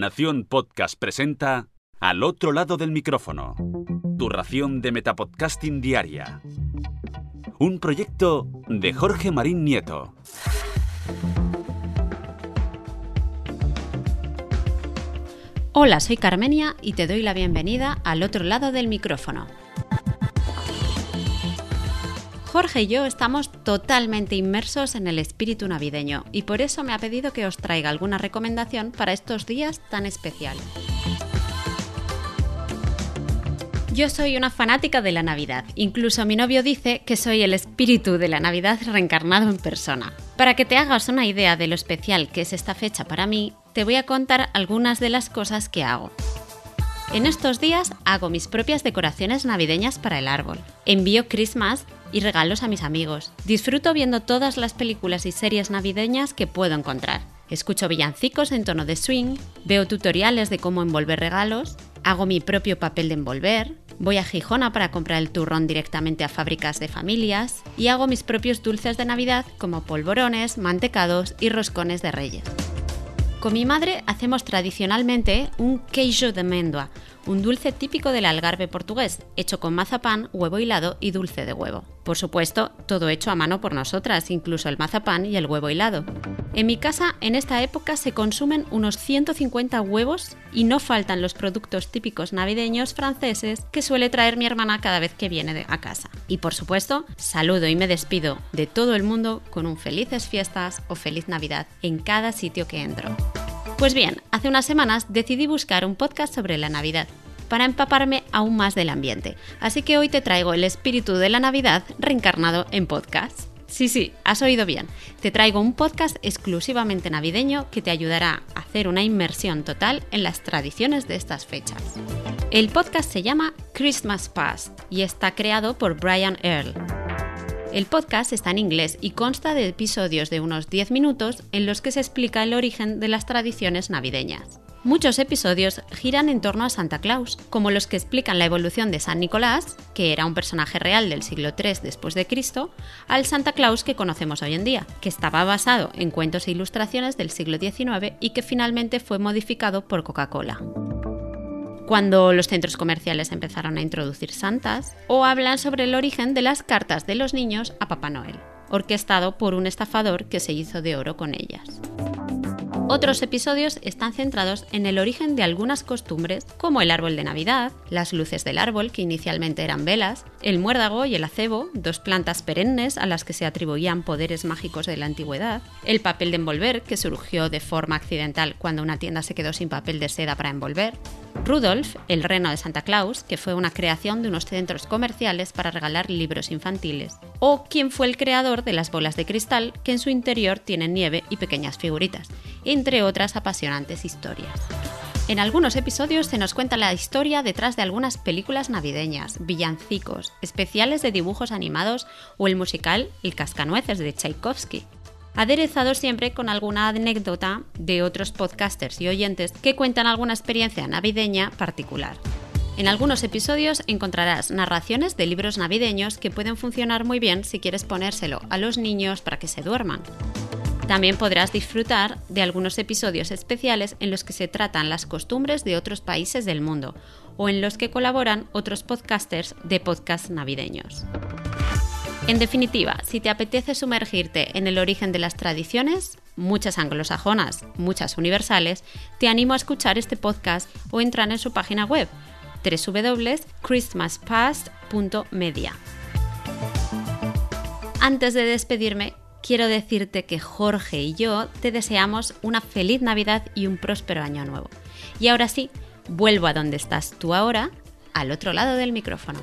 Nación Podcast presenta Al otro lado del micrófono. Tu ración de Metapodcasting Diaria. Un proyecto de Jorge Marín Nieto. Hola, soy Carmenia y te doy la bienvenida al otro lado del micrófono. Jorge y yo estamos totalmente inmersos en el espíritu navideño y por eso me ha pedido que os traiga alguna recomendación para estos días tan especiales. Yo soy una fanática de la Navidad. Incluso mi novio dice que soy el espíritu de la Navidad reencarnado en persona. Para que te hagas una idea de lo especial que es esta fecha para mí, te voy a contar algunas de las cosas que hago. En estos días hago mis propias decoraciones navideñas para el árbol. Envío Christmas y regalos a mis amigos. Disfruto viendo todas las películas y series navideñas que puedo encontrar. Escucho villancicos en tono de swing, veo tutoriales de cómo envolver regalos, hago mi propio papel de envolver, voy a Gijona para comprar el turrón directamente a fábricas de familias y hago mis propios dulces de Navidad como polvorones, mantecados y roscones de reyes. Con mi madre hacemos tradicionalmente un queijo de mendua, un dulce típico del algarve portugués, hecho con mazapán, huevo hilado y dulce de huevo. Por supuesto, todo hecho a mano por nosotras, incluso el mazapán y el huevo hilado. En mi casa, en esta época, se consumen unos 150 huevos y no faltan los productos típicos navideños franceses que suele traer mi hermana cada vez que viene a casa. Y por supuesto, saludo y me despido de todo el mundo con un felices fiestas o feliz Navidad en cada sitio que entro. Pues bien, hace unas semanas decidí buscar un podcast sobre la Navidad para empaparme aún más del ambiente. Así que hoy te traigo el espíritu de la Navidad reencarnado en podcast. Sí, sí, has oído bien. Te traigo un podcast exclusivamente navideño que te ayudará a hacer una inmersión total en las tradiciones de estas fechas. El podcast se llama Christmas Past y está creado por Brian Earl. El podcast está en inglés y consta de episodios de unos 10 minutos en los que se explica el origen de las tradiciones navideñas. Muchos episodios giran en torno a Santa Claus, como los que explican la evolución de San Nicolás, que era un personaje real del siglo III después de Cristo, al Santa Claus que conocemos hoy en día, que estaba basado en cuentos e ilustraciones del siglo XIX y que finalmente fue modificado por Coca-Cola cuando los centros comerciales empezaron a introducir santas, o hablan sobre el origen de las cartas de los niños a Papá Noel, orquestado por un estafador que se hizo de oro con ellas. Otros episodios están centrados en el origen de algunas costumbres, como el árbol de Navidad, las luces del árbol, que inicialmente eran velas, el muérdago y el acebo, dos plantas perennes a las que se atribuían poderes mágicos de la antigüedad, el papel de envolver, que surgió de forma accidental cuando una tienda se quedó sin papel de seda para envolver, Rudolf, el reno de Santa Claus, que fue una creación de unos centros comerciales para regalar libros infantiles, o quién fue el creador de las bolas de cristal, que en su interior tienen nieve y pequeñas figuritas, entre otras apasionantes historias. En algunos episodios se nos cuenta la historia detrás de algunas películas navideñas, villancicos, especiales de dibujos animados o el musical El Cascanueces de Tchaikovsky, aderezado siempre con alguna anécdota de otros podcasters y oyentes que cuentan alguna experiencia navideña particular. En algunos episodios encontrarás narraciones de libros navideños que pueden funcionar muy bien si quieres ponérselo a los niños para que se duerman. También podrás disfrutar de algunos episodios especiales en los que se tratan las costumbres de otros países del mundo o en los que colaboran otros podcasters de podcasts navideños. En definitiva, si te apetece sumergirte en el origen de las tradiciones, muchas anglosajonas, muchas universales, te animo a escuchar este podcast o entrar en su página web www.christmaspast.media. Antes de despedirme, quiero decirte que Jorge y yo te deseamos una feliz Navidad y un próspero año nuevo. Y ahora sí, vuelvo a donde estás tú ahora, al otro lado del micrófono.